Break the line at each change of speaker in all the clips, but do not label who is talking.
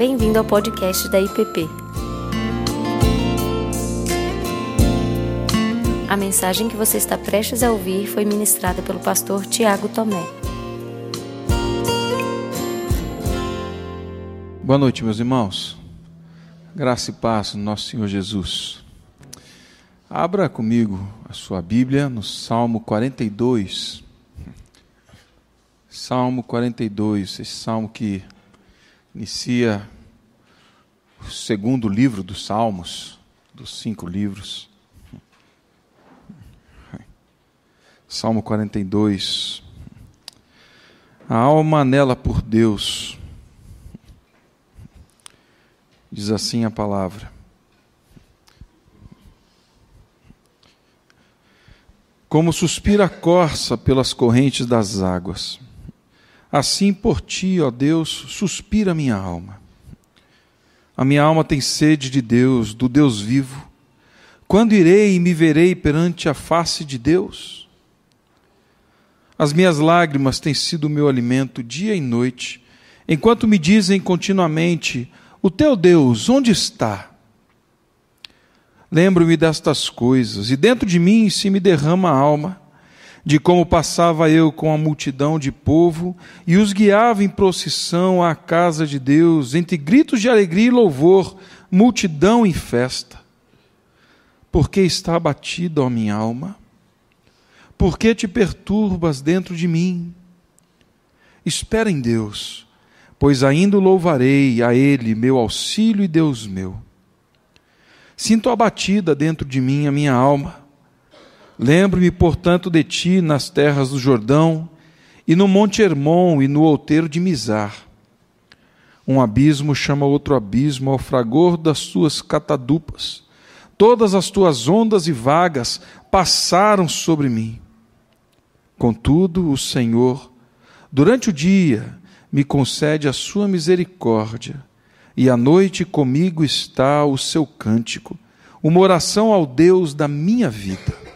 Bem-vindo ao podcast da IPP. A mensagem que você está prestes a ouvir foi ministrada pelo pastor Tiago Tomé.
Boa noite, meus irmãos. Graça e paz no nosso Senhor Jesus. Abra comigo a sua Bíblia no Salmo 42. Salmo 42, esse salmo que inicia o segundo livro dos Salmos, dos cinco livros. Salmo 42. A alma anela por Deus. Diz assim a palavra. Como suspira a corça pelas correntes das águas Assim por ti, ó Deus, suspira minha alma. A minha alma tem sede de Deus, do Deus vivo. Quando irei e me verei perante a face de Deus? As minhas lágrimas têm sido o meu alimento dia e noite, enquanto me dizem continuamente: O teu Deus, onde está? Lembro-me destas coisas, e dentro de mim se me derrama a alma de como passava eu com a multidão de povo e os guiava em procissão à casa de Deus, entre gritos de alegria e louvor, multidão em festa. Porque está abatida, ó minha alma? Por que te perturbas dentro de mim? Espera em Deus, pois ainda louvarei a Ele, meu auxílio e Deus meu. Sinto abatida dentro de mim a minha alma Lembro-me, portanto, de ti nas terras do Jordão, e no Monte Hermon e no outeiro de Mizar. Um abismo chama outro abismo ao fragor das tuas catadupas. Todas as tuas ondas e vagas passaram sobre mim. Contudo, o Senhor, durante o dia, me concede a sua misericórdia, e à noite comigo está o seu cântico, uma oração ao Deus da minha vida.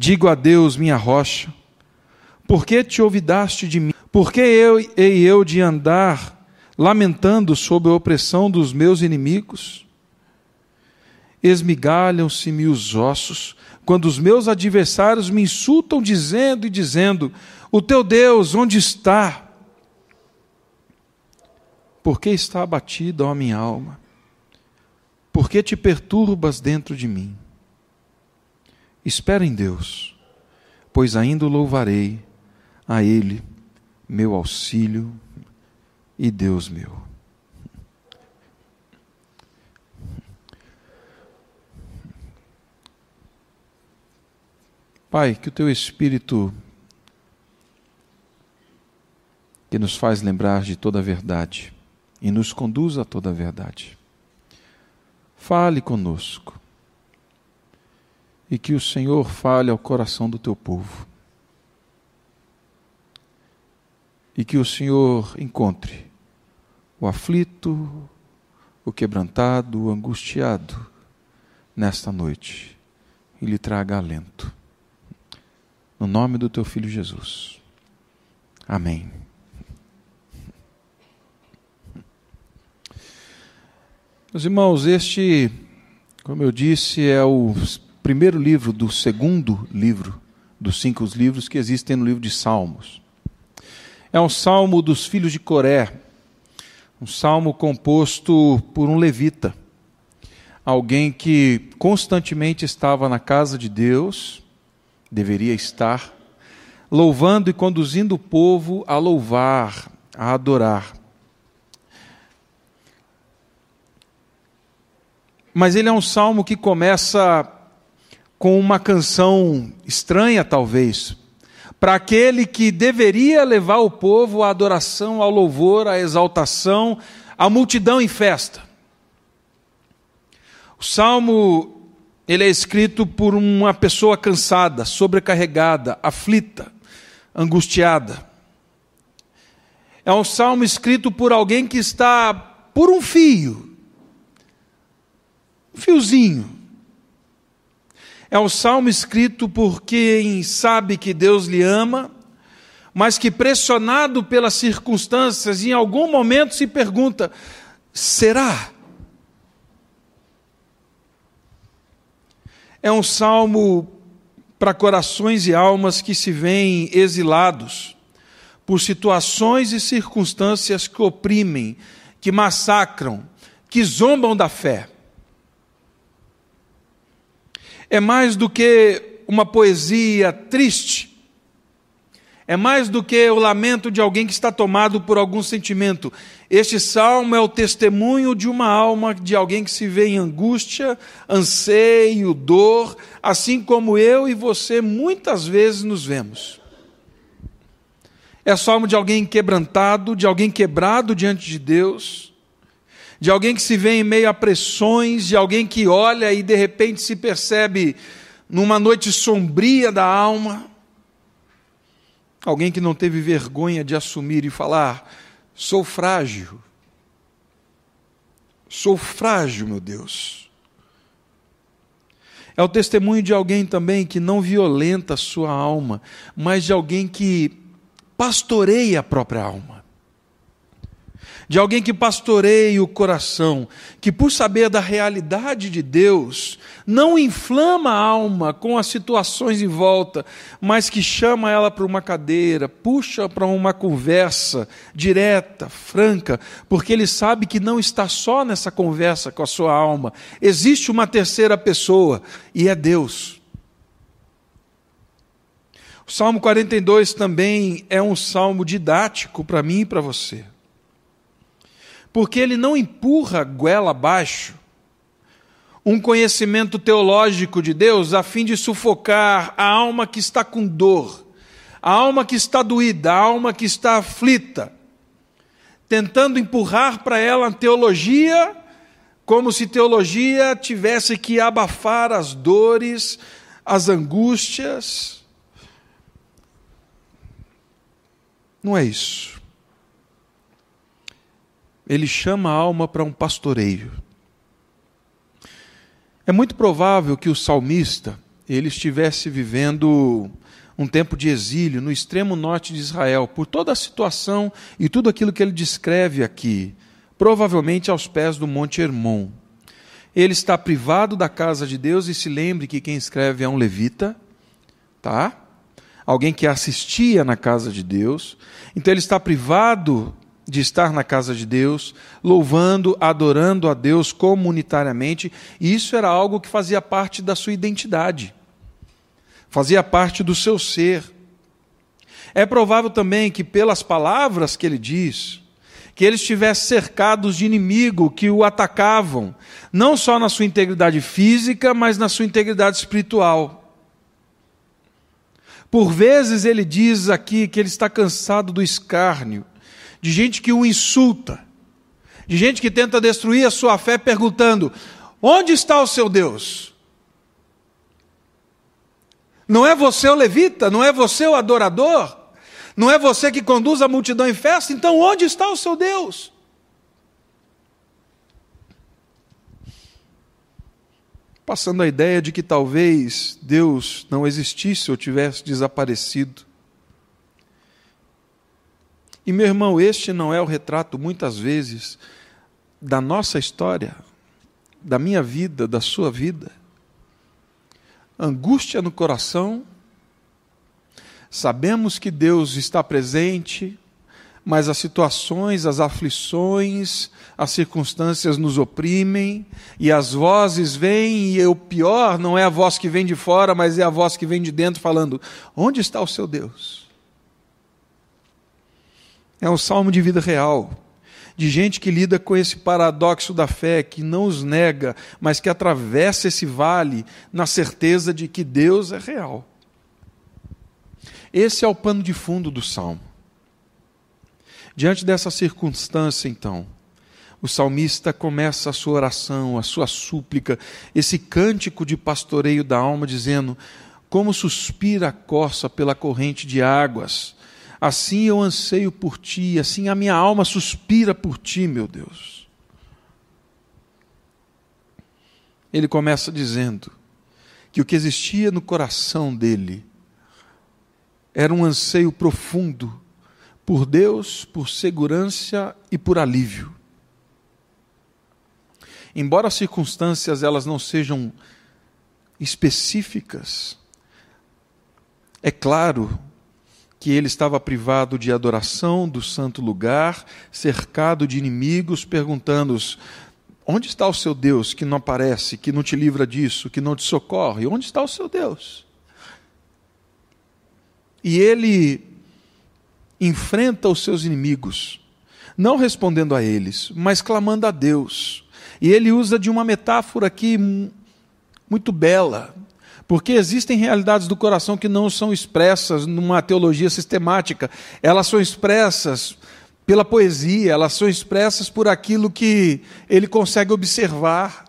Digo a Deus, minha rocha, por que te olvidaste de mim? Por que eu hei eu de andar lamentando sob a opressão dos meus inimigos? Esmigalham-se-me os ossos, quando os meus adversários me insultam, dizendo e dizendo: O teu Deus, onde está? Por que está abatida, ó minha alma? Por que te perturbas dentro de mim? Espera em Deus, pois ainda louvarei a Ele, meu auxílio e Deus meu. Pai, que o teu Espírito, que nos faz lembrar de toda a verdade e nos conduz a toda a verdade, fale conosco e que o Senhor fale ao coração do teu povo. E que o Senhor encontre o aflito, o quebrantado, o angustiado nesta noite e lhe traga alento. No nome do teu filho Jesus. Amém. Meus irmãos, este, como eu disse, é o primeiro livro do segundo livro dos cinco livros que existem no livro de Salmos. É um salmo dos filhos de Coré, um salmo composto por um levita, alguém que constantemente estava na casa de Deus, deveria estar, louvando e conduzindo o povo a louvar, a adorar. Mas ele é um salmo que começa com uma canção estranha, talvez, para aquele que deveria levar o povo à adoração, ao louvor, à exaltação, à multidão em festa. O salmo ele é escrito por uma pessoa cansada, sobrecarregada, aflita, angustiada. É um salmo escrito por alguém que está por um fio, um fiozinho, é um salmo escrito por quem sabe que Deus lhe ama, mas que pressionado pelas circunstâncias, em algum momento se pergunta: será? É um salmo para corações e almas que se veem exilados por situações e circunstâncias que oprimem, que massacram, que zombam da fé. É mais do que uma poesia triste, é mais do que o lamento de alguém que está tomado por algum sentimento. Este salmo é o testemunho de uma alma, de alguém que se vê em angústia, anseio, dor, assim como eu e você muitas vezes nos vemos. É salmo de alguém quebrantado, de alguém quebrado diante de Deus, de alguém que se vê em meio a pressões, de alguém que olha e de repente se percebe numa noite sombria da alma Alguém que não teve vergonha de assumir e falar: sou frágil. Sou frágil, meu Deus. É o testemunho de alguém também que não violenta a sua alma, mas de alguém que pastoreia a própria alma de alguém que pastoreia o coração, que por saber da realidade de Deus, não inflama a alma com as situações em volta, mas que chama ela para uma cadeira, puxa para uma conversa direta, franca, porque ele sabe que não está só nessa conversa com a sua alma, existe uma terceira pessoa e é Deus. O Salmo 42 também é um salmo didático para mim e para você porque ele não empurra goela abaixo um conhecimento teológico de Deus a fim de sufocar a alma que está com dor, a alma que está doída, a alma que está aflita, tentando empurrar para ela a teologia, como se teologia tivesse que abafar as dores, as angústias. Não é isso ele chama a alma para um pastoreio. É muito provável que o salmista ele estivesse vivendo um tempo de exílio no extremo norte de Israel, por toda a situação e tudo aquilo que ele descreve aqui, provavelmente aos pés do Monte Hermon. Ele está privado da casa de Deus e se lembre que quem escreve é um levita, tá? Alguém que assistia na casa de Deus. Então ele está privado de estar na casa de Deus, louvando, adorando a Deus comunitariamente, e isso era algo que fazia parte da sua identidade, fazia parte do seu ser. É provável também que, pelas palavras que ele diz, que ele estivesse cercado de inimigo que o atacavam, não só na sua integridade física, mas na sua integridade espiritual. Por vezes ele diz aqui que ele está cansado do escárnio, de gente que o insulta, de gente que tenta destruir a sua fé perguntando: onde está o seu Deus? Não é você o levita, não é você o adorador, não é você que conduz a multidão em festa, então onde está o seu Deus? Passando a ideia de que talvez Deus não existisse ou tivesse desaparecido. E meu irmão, este não é o retrato, muitas vezes, da nossa história, da minha vida, da sua vida. Angústia no coração, sabemos que Deus está presente, mas as situações, as aflições, as circunstâncias nos oprimem, e as vozes vêm, e o pior não é a voz que vem de fora, mas é a voz que vem de dentro falando: onde está o seu Deus? É um salmo de vida real, de gente que lida com esse paradoxo da fé, que não os nega, mas que atravessa esse vale na certeza de que Deus é real. Esse é o pano de fundo do salmo. Diante dessa circunstância, então, o salmista começa a sua oração, a sua súplica, esse cântico de pastoreio da alma, dizendo: Como suspira a corça pela corrente de águas, Assim eu anseio por ti, assim a minha alma suspira por ti, meu Deus. Ele começa dizendo que o que existia no coração dele era um anseio profundo por Deus, por segurança e por alívio. Embora as circunstâncias elas não sejam específicas, é claro que ele estava privado de adoração do santo lugar, cercado de inimigos, perguntando: onde está o seu Deus que não aparece, que não te livra disso, que não te socorre? Onde está o seu Deus? E ele enfrenta os seus inimigos, não respondendo a eles, mas clamando a Deus. E ele usa de uma metáfora aqui muito bela, porque existem realidades do coração que não são expressas numa teologia sistemática, elas são expressas pela poesia, elas são expressas por aquilo que ele consegue observar.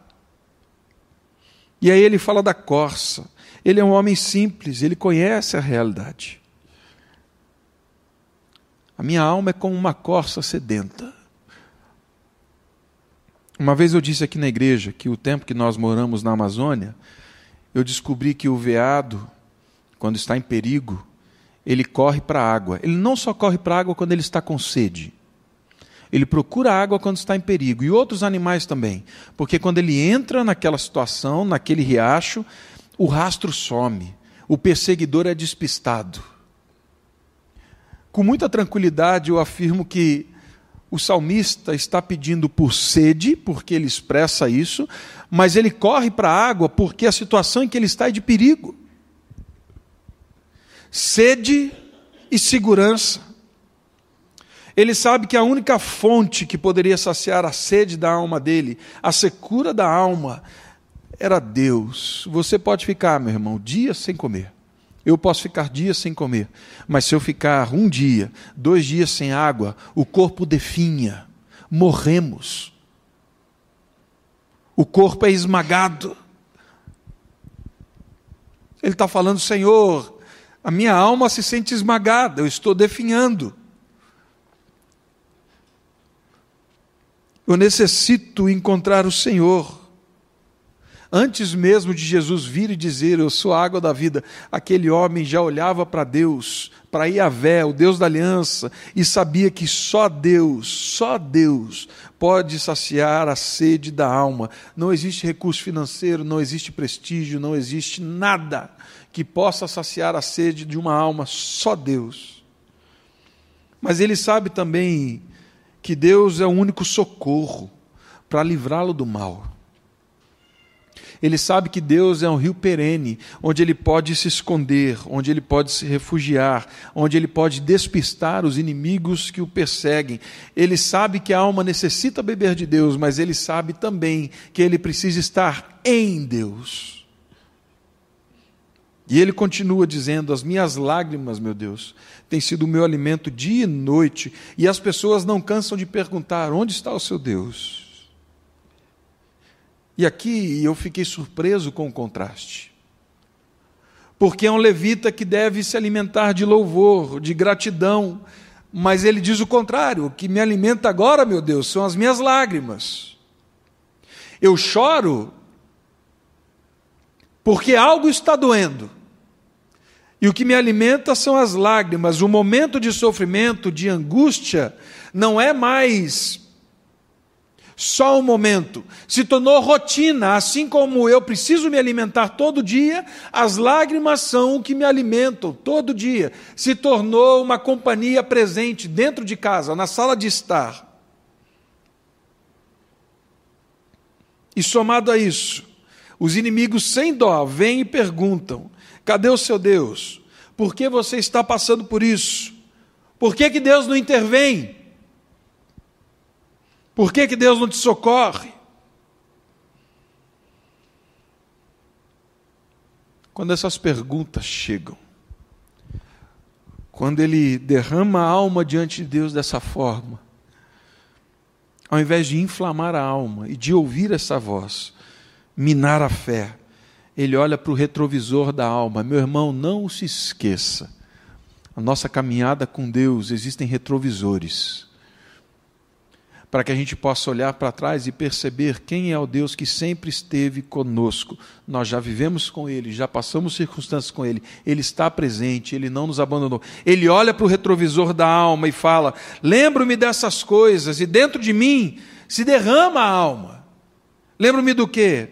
E aí ele fala da corça. Ele é um homem simples, ele conhece a realidade. A minha alma é como uma corça sedenta. Uma vez eu disse aqui na igreja que o tempo que nós moramos na Amazônia, eu descobri que o veado, quando está em perigo, ele corre para a água. Ele não só corre para a água quando ele está com sede. Ele procura água quando está em perigo. E outros animais também. Porque quando ele entra naquela situação, naquele riacho, o rastro some. O perseguidor é despistado. Com muita tranquilidade, eu afirmo que o salmista está pedindo por sede, porque ele expressa isso, mas ele corre para a água porque a situação em que ele está é de perigo. Sede e segurança. Ele sabe que a única fonte que poderia saciar a sede da alma dele, a secura da alma, era Deus. Você pode ficar, meu irmão, dias sem comer. Eu posso ficar dias sem comer, mas se eu ficar um dia, dois dias sem água, o corpo definha, morremos. O corpo é esmagado. Ele está falando, Senhor, a minha alma se sente esmagada, eu estou definhando. Eu necessito encontrar o Senhor. Antes mesmo de Jesus vir e dizer, Eu sou a água da vida, aquele homem já olhava para Deus, para Iavé, o Deus da aliança, e sabia que só Deus, só Deus pode saciar a sede da alma. Não existe recurso financeiro, não existe prestígio, não existe nada que possa saciar a sede de uma alma, só Deus. Mas ele sabe também que Deus é o único socorro para livrá-lo do mal. Ele sabe que Deus é um rio perene, onde ele pode se esconder, onde ele pode se refugiar, onde ele pode despistar os inimigos que o perseguem. Ele sabe que a alma necessita beber de Deus, mas ele sabe também que ele precisa estar em Deus. E ele continua dizendo: As minhas lágrimas, meu Deus, têm sido o meu alimento dia e noite, e as pessoas não cansam de perguntar: onde está o seu Deus? E aqui eu fiquei surpreso com o contraste. Porque é um levita que deve se alimentar de louvor, de gratidão, mas ele diz o contrário: o que me alimenta agora, meu Deus, são as minhas lágrimas. Eu choro porque algo está doendo. E o que me alimenta são as lágrimas. O momento de sofrimento, de angústia, não é mais só um momento. Se tornou rotina, assim como eu preciso me alimentar todo dia, as lágrimas são o que me alimentam todo dia. Se tornou uma companhia presente dentro de casa, na sala de estar. E somado a isso, os inimigos sem dó vêm e perguntam: cadê o seu Deus? Por que você está passando por isso? Por que, que Deus não intervém? Por que, que Deus não te socorre? Quando essas perguntas chegam, quando ele derrama a alma diante de Deus dessa forma, ao invés de inflamar a alma e de ouvir essa voz, minar a fé, ele olha para o retrovisor da alma. Meu irmão, não se esqueça. A nossa caminhada com Deus existem retrovisores para que a gente possa olhar para trás e perceber quem é o Deus que sempre esteve conosco. Nós já vivemos com Ele, já passamos circunstâncias com Ele, Ele está presente, Ele não nos abandonou. Ele olha para o retrovisor da alma e fala: Lembro-me dessas coisas, e dentro de mim se derrama a alma. Lembro-me do quê?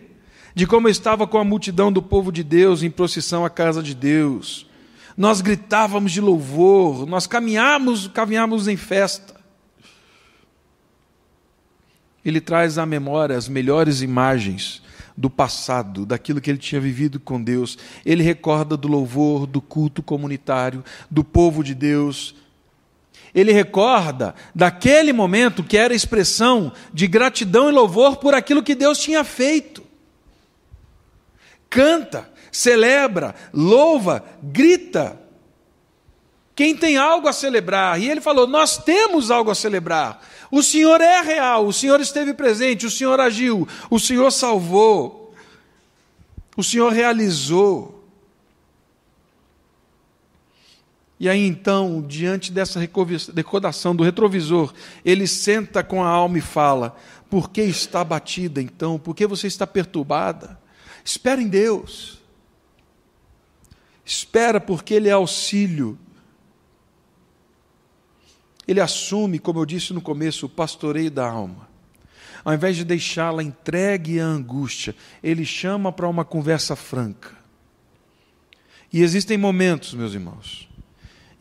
De como eu estava com a multidão do povo de Deus em procissão à casa de Deus. Nós gritávamos de louvor, nós caminhávamos, caminhávamos em festa ele traz à memória as melhores imagens do passado, daquilo que ele tinha vivido com Deus. Ele recorda do louvor, do culto comunitário, do povo de Deus. Ele recorda daquele momento que era expressão de gratidão e louvor por aquilo que Deus tinha feito. Canta, celebra, louva, grita. Quem tem algo a celebrar, e ele falou: Nós temos algo a celebrar. O Senhor é real, o Senhor esteve presente, o Senhor agiu, o Senhor salvou, o Senhor realizou. E aí então, diante dessa recordação do retrovisor, ele senta com a alma e fala: Por que está batida então? Por que você está perturbada? Espera em Deus. Espera, porque Ele é auxílio ele assume, como eu disse no começo, o pastoreio da alma. Ao invés de deixá-la entregue à angústia, ele chama para uma conversa franca. E existem momentos, meus irmãos,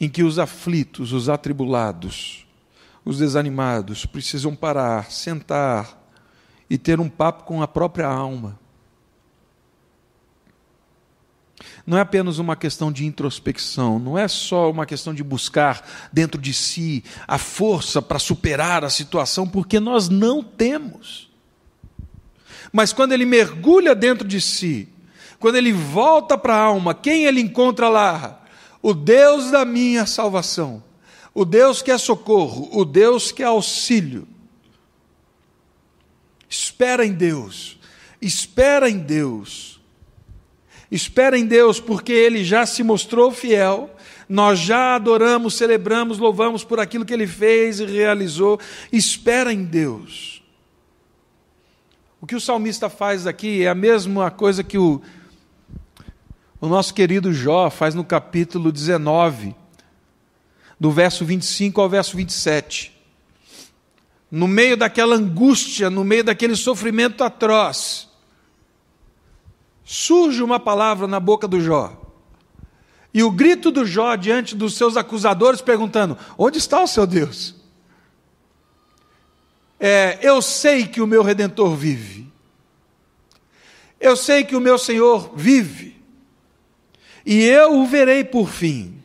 em que os aflitos, os atribulados, os desanimados precisam parar, sentar e ter um papo com a própria alma. Não é apenas uma questão de introspecção, não é só uma questão de buscar dentro de si a força para superar a situação, porque nós não temos. Mas quando ele mergulha dentro de si, quando ele volta para a alma, quem ele encontra lá? O Deus da minha salvação, o Deus que é socorro, o Deus que é auxílio. Espera em Deus, espera em Deus Espera em Deus, porque Ele já se mostrou fiel, nós já adoramos, celebramos, louvamos por aquilo que Ele fez e realizou. Espera em Deus. O que o salmista faz aqui é a mesma coisa que o, o nosso querido Jó faz no capítulo 19, do verso 25 ao verso 27. No meio daquela angústia, no meio daquele sofrimento atroz, surge uma palavra na boca do Jó. E o grito do Jó diante dos seus acusadores, perguntando: Onde está o seu Deus? É, eu sei que o meu redentor vive. Eu sei que o meu Senhor vive. E eu o verei por fim.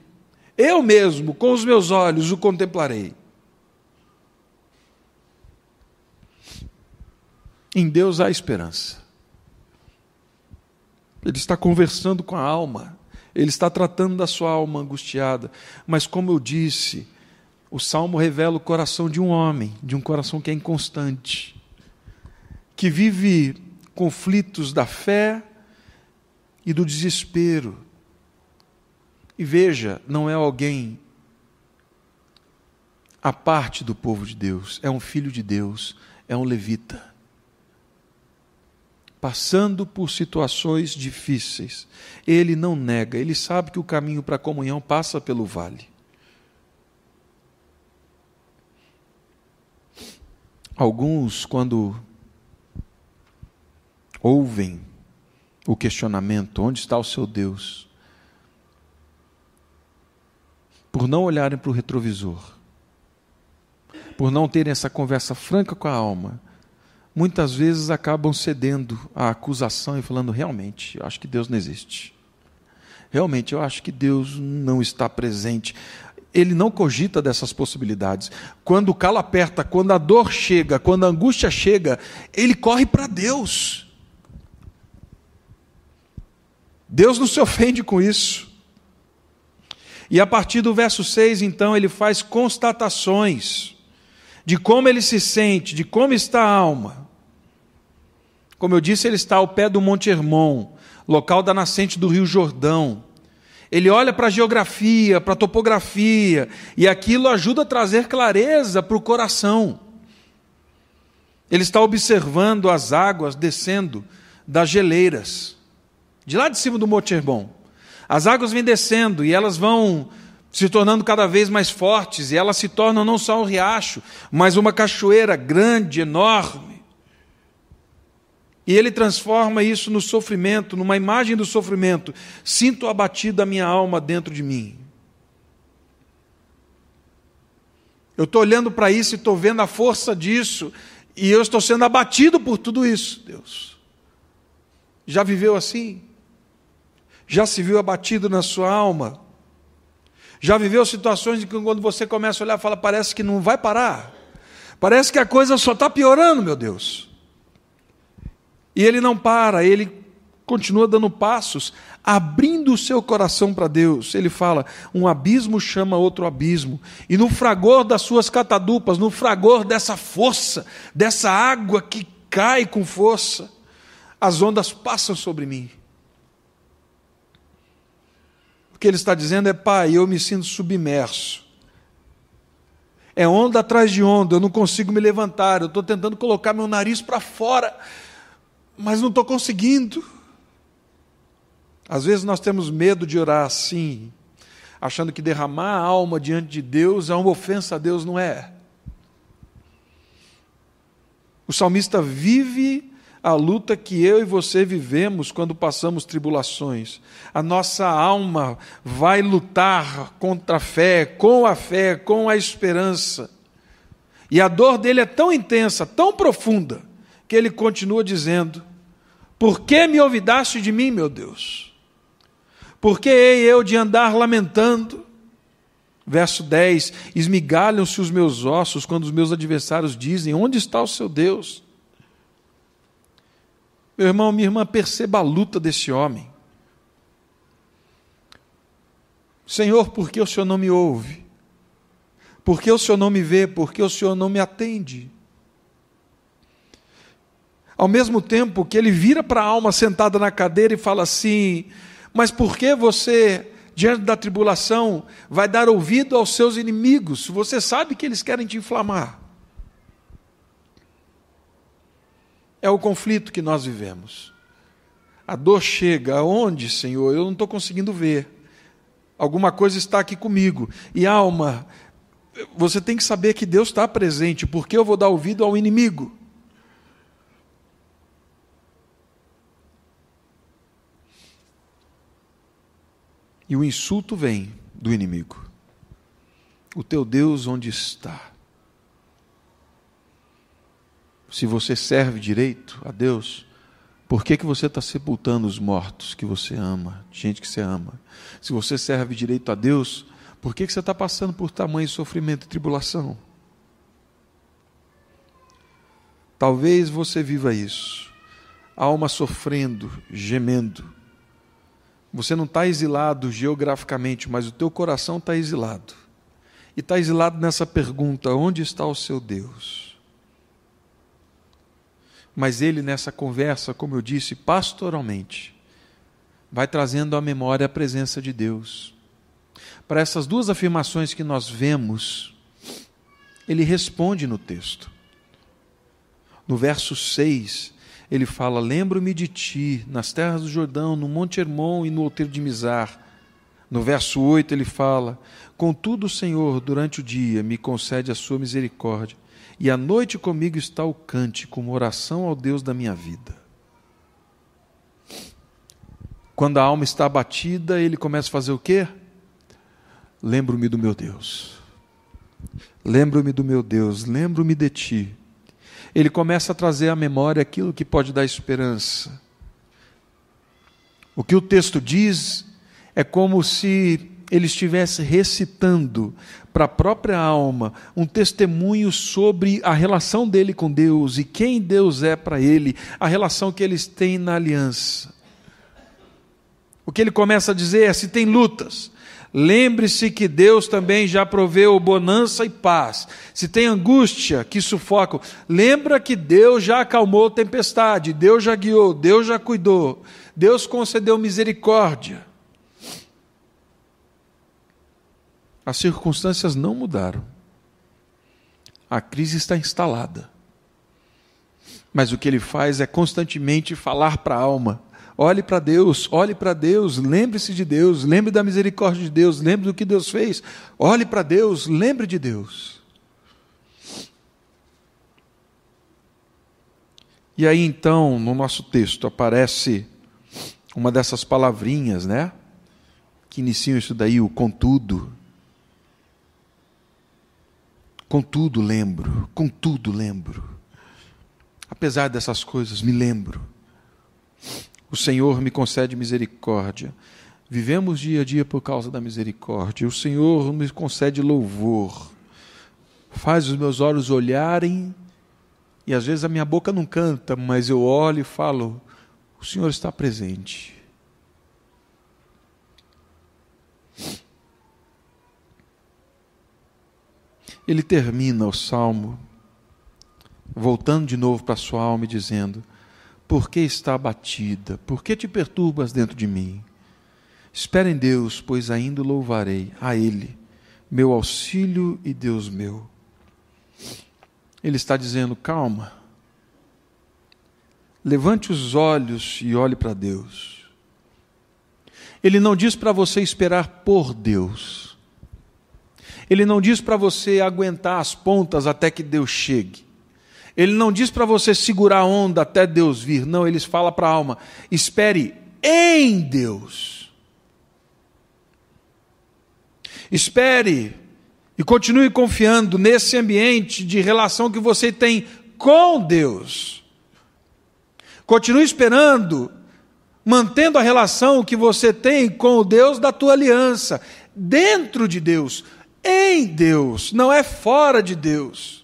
Eu mesmo, com os meus olhos, o contemplarei. Em Deus há esperança. Ele está conversando com a alma, ele está tratando da sua alma angustiada. Mas, como eu disse, o salmo revela o coração de um homem, de um coração que é inconstante, que vive conflitos da fé e do desespero. E veja, não é alguém a parte do povo de Deus, é um filho de Deus, é um levita passando por situações difíceis, ele não nega, ele sabe que o caminho para a comunhão passa pelo vale. Alguns, quando ouvem o questionamento: onde está o seu Deus? Por não olharem para o retrovisor, por não terem essa conversa franca com a alma, muitas vezes acabam cedendo à acusação e falando: realmente, eu acho que Deus não existe. Realmente, eu acho que Deus não está presente. Ele não cogita dessas possibilidades. Quando o calo aperta, quando a dor chega, quando a angústia chega, ele corre para Deus. Deus não se ofende com isso. E a partir do verso 6, então, ele faz constatações de como ele se sente, de como está a alma. Como eu disse, ele está ao pé do Monte Hermon, local da nascente do Rio Jordão. Ele olha para a geografia, para a topografia, e aquilo ajuda a trazer clareza para o coração. Ele está observando as águas descendo das geleiras, de lá de cima do Monte Hermon. As águas vêm descendo e elas vão se tornando cada vez mais fortes, e elas se tornam não só um riacho, mas uma cachoeira grande, enorme. E ele transforma isso no sofrimento, numa imagem do sofrimento. Sinto abatido a minha alma dentro de mim. Eu estou olhando para isso e estou vendo a força disso, e eu estou sendo abatido por tudo isso, Deus. Já viveu assim? Já se viu abatido na sua alma? Já viveu situações de que quando você começa a olhar, fala, parece que não vai parar. Parece que a coisa só está piorando, meu Deus. E ele não para, ele continua dando passos, abrindo o seu coração para Deus. Ele fala: um abismo chama outro abismo, e no fragor das suas catadupas, no fragor dessa força, dessa água que cai com força, as ondas passam sobre mim. O que ele está dizendo é: Pai, eu me sinto submerso. É onda atrás de onda, eu não consigo me levantar, eu estou tentando colocar meu nariz para fora, mas não estou conseguindo. Às vezes nós temos medo de orar assim, achando que derramar a alma diante de Deus é uma ofensa a Deus, não é. O salmista vive a luta que eu e você vivemos quando passamos tribulações. A nossa alma vai lutar contra a fé, com a fé, com a esperança. E a dor dele é tão intensa, tão profunda, que ele continua dizendo: Por que me olvidaste de mim, meu Deus? Por que hei eu de andar lamentando? Verso 10: Esmigalham-se os meus ossos quando os meus adversários dizem: Onde está o seu Deus? Meu irmão, minha irmã, perceba a luta desse homem. Senhor, por que o Senhor não me ouve? Por que o Senhor não me vê? Por que o Senhor não me atende? Ao mesmo tempo que ele vira para a alma sentada na cadeira e fala assim: mas por que você, diante da tribulação, vai dar ouvido aos seus inimigos? Você sabe que eles querem te inflamar. É o conflito que nós vivemos. A dor chega aonde, Senhor? Eu não estou conseguindo ver. Alguma coisa está aqui comigo. E alma, você tem que saber que Deus está presente, porque eu vou dar ouvido ao inimigo. E o insulto vem do inimigo. O teu Deus onde está? Se você serve direito a Deus, por que, que você está sepultando os mortos que você ama, gente que você ama? Se você serve direito a Deus, por que, que você está passando por tamanho sofrimento e tribulação? Talvez você viva isso, alma sofrendo, gemendo, você não está exilado geograficamente, mas o teu coração está exilado. E está exilado nessa pergunta: onde está o seu Deus? Mas ele, nessa conversa, como eu disse, pastoralmente, vai trazendo à memória a presença de Deus. Para essas duas afirmações que nós vemos, ele responde no texto. No verso 6, ele fala: Lembro-me de ti, nas terras do Jordão, no Monte Hermon e no outeiro de Mizar. No verso 8 ele fala: Contudo, Senhor, durante o dia me concede a sua misericórdia, e à noite comigo está o cante, como oração ao Deus da minha vida. Quando a alma está abatida, ele começa a fazer o quê? Lembro-me do meu Deus. Lembro-me do meu Deus, lembro-me de ti ele começa a trazer à memória aquilo que pode dar esperança. O que o texto diz é como se ele estivesse recitando para a própria alma um testemunho sobre a relação dele com Deus e quem Deus é para ele, a relação que eles têm na aliança. O que ele começa a dizer é: se tem lutas, Lembre-se que Deus também já proveu bonança e paz. Se tem angústia que sufoca, lembra que Deus já acalmou a tempestade, Deus já guiou, Deus já cuidou, Deus concedeu misericórdia. As circunstâncias não mudaram. A crise está instalada. Mas o que ele faz é constantemente falar para a alma: olhe para Deus, olhe para Deus, lembre-se de Deus, lembre da misericórdia de Deus, lembre do que Deus fez, olhe para Deus, lembre de Deus. E aí então, no nosso texto, aparece uma dessas palavrinhas, né? Que iniciam isso daí, o contudo. Contudo lembro, contudo lembro. Apesar dessas coisas, me lembro. O Senhor me concede misericórdia. Vivemos dia a dia por causa da misericórdia. O Senhor me concede louvor. Faz os meus olhos olharem e às vezes a minha boca não canta, mas eu olho e falo: o Senhor está presente. Ele termina o salmo, voltando de novo para a sua alma e dizendo: Por que está abatida? Por que te perturbas dentro de mim? Espera em Deus, pois ainda louvarei a Ele, meu auxílio e Deus meu. Ele está dizendo: calma, levante os olhos e olhe para Deus. Ele não diz para você esperar por Deus. Ele não diz para você aguentar as pontas até que Deus chegue. Ele não diz para você segurar a onda até Deus vir. Não, ele fala para a alma: espere em Deus. Espere e continue confiando nesse ambiente de relação que você tem com Deus. Continue esperando, mantendo a relação que você tem com o Deus da tua aliança, dentro de Deus, em Deus, não é fora de Deus.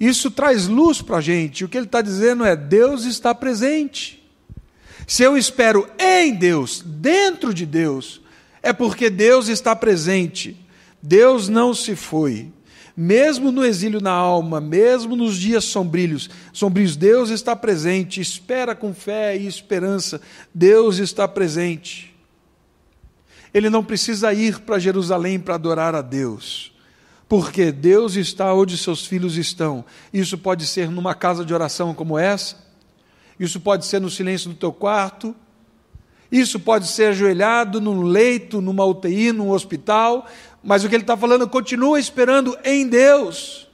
Isso traz luz para a gente. O que ele está dizendo é: Deus está presente. Se eu espero em Deus, dentro de Deus, é porque Deus está presente. Deus não se foi. Mesmo no exílio na alma, mesmo nos dias sombrios, sombrios, Deus está presente. Espera com fé e esperança. Deus está presente. Ele não precisa ir para Jerusalém para adorar a Deus, porque Deus está onde seus filhos estão. Isso pode ser numa casa de oração como essa, isso pode ser no silêncio do teu quarto, isso pode ser ajoelhado num leito, numa UTI, num hospital, mas o que ele está falando, continua esperando em Deus.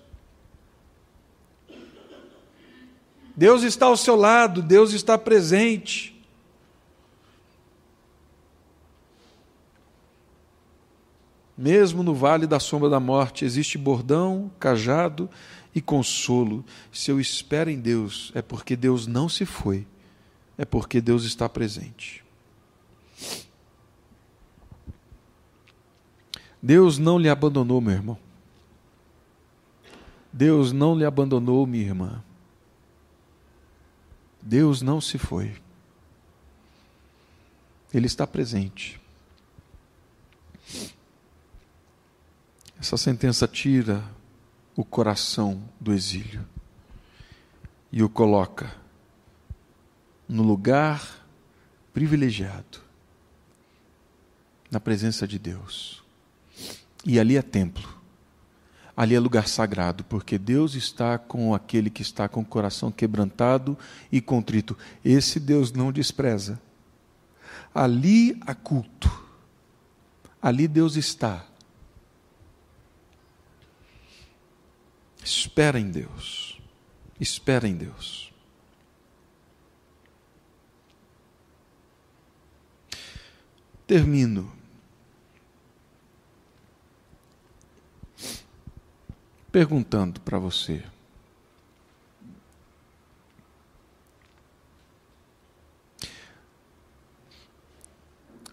Deus está ao seu lado, Deus está presente. Mesmo no vale da sombra da morte, existe bordão, cajado e consolo. Se eu espero em Deus, é porque Deus não se foi, é porque Deus está presente. Deus não lhe abandonou, meu irmão. Deus não lhe abandonou, minha irmã. Deus não se foi. Ele está presente. Essa sentença tira o coração do exílio e o coloca no lugar privilegiado na presença de Deus. E ali é templo. Ali é lugar sagrado, porque Deus está com aquele que está com o coração quebrantado e contrito. Esse Deus não despreza. Ali há culto. Ali Deus está. Espera em Deus. Espera em Deus. Termino perguntando para você.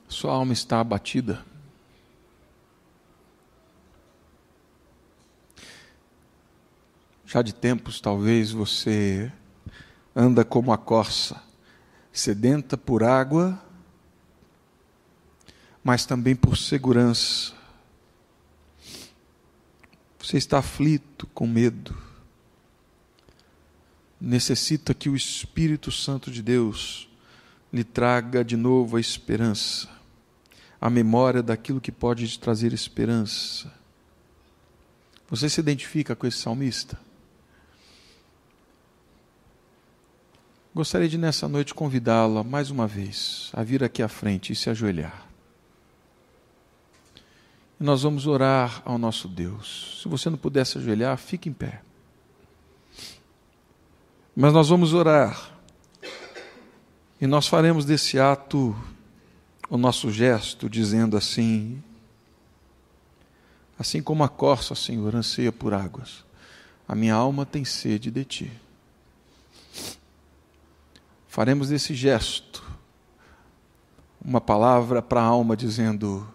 Sua alma está abatida? Já de tempos, talvez você anda como a corça, sedenta por água, mas também por segurança você está aflito, com medo. Necessita que o Espírito Santo de Deus lhe traga de novo a esperança, a memória daquilo que pode te trazer esperança. Você se identifica com esse salmista? Gostaria de nessa noite convidá-la mais uma vez a vir aqui à frente e se ajoelhar. E nós vamos orar ao nosso Deus. Se você não puder se ajoelhar, fique em pé. Mas nós vamos orar. E nós faremos desse ato o nosso gesto, dizendo assim: Assim como a corça, Senhor, anseia por águas, a minha alma tem sede de ti faremos desse gesto uma palavra para a alma dizendo: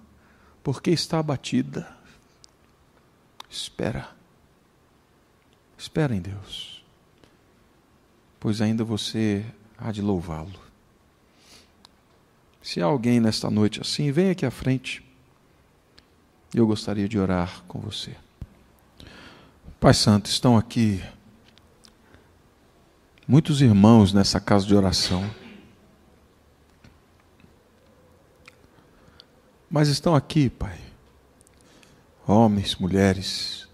Por que está abatida? Espera. Espera em Deus, pois ainda você há de louvá-lo. Se há alguém nesta noite assim, vem aqui à frente. Eu gostaria de orar com você. Pai Santo, estão aqui muitos irmãos nessa casa de oração. Mas estão aqui, Pai, homens, mulheres,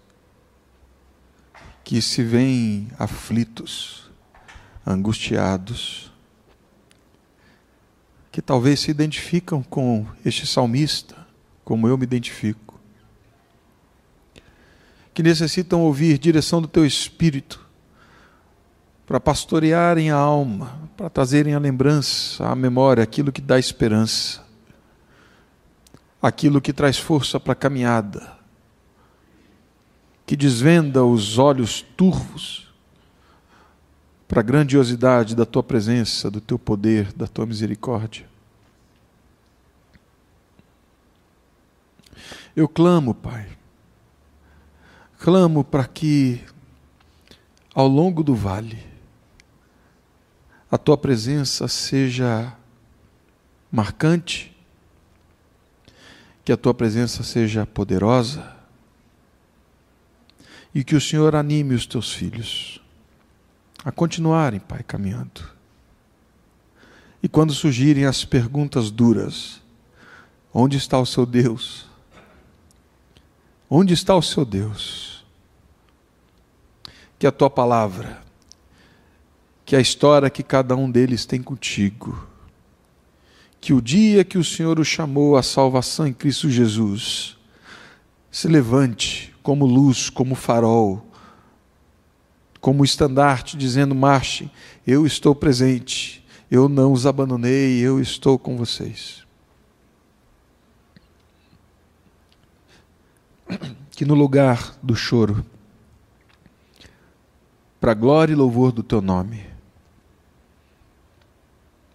que se veem aflitos, angustiados, que talvez se identificam com este salmista, como eu me identifico, que necessitam ouvir direção do Teu Espírito, para pastorearem a alma, para trazerem a lembrança, a memória, aquilo que dá esperança, aquilo que traz força para a caminhada, que desvenda os olhos turvos para a grandiosidade da tua presença, do teu poder, da tua misericórdia. Eu clamo, Pai, clamo para que ao longo do vale, a tua presença seja marcante, que a tua presença seja poderosa e que o Senhor anime os teus filhos a continuarem, Pai, caminhando. E quando surgirem as perguntas duras, onde está o seu Deus? Onde está o seu Deus? Que a tua palavra que a história que cada um deles tem contigo. Que o dia que o Senhor o chamou à salvação em Cristo Jesus, se levante como luz, como farol, como estandarte, dizendo: marche, eu estou presente, eu não os abandonei, eu estou com vocês. Que no lugar do choro, para glória e louvor do teu nome,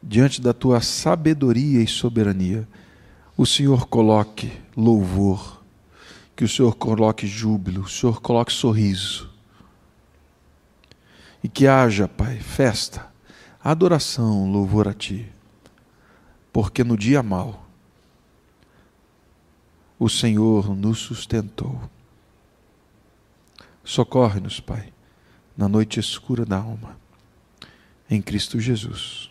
diante da tua sabedoria e soberania, o Senhor coloque louvor, que o Senhor coloque júbilo, o Senhor coloque sorriso. E que haja, Pai, festa, adoração, louvor a Ti. Porque no dia mau, o Senhor nos sustentou. Socorre-nos, Pai, na noite escura da alma, em Cristo Jesus.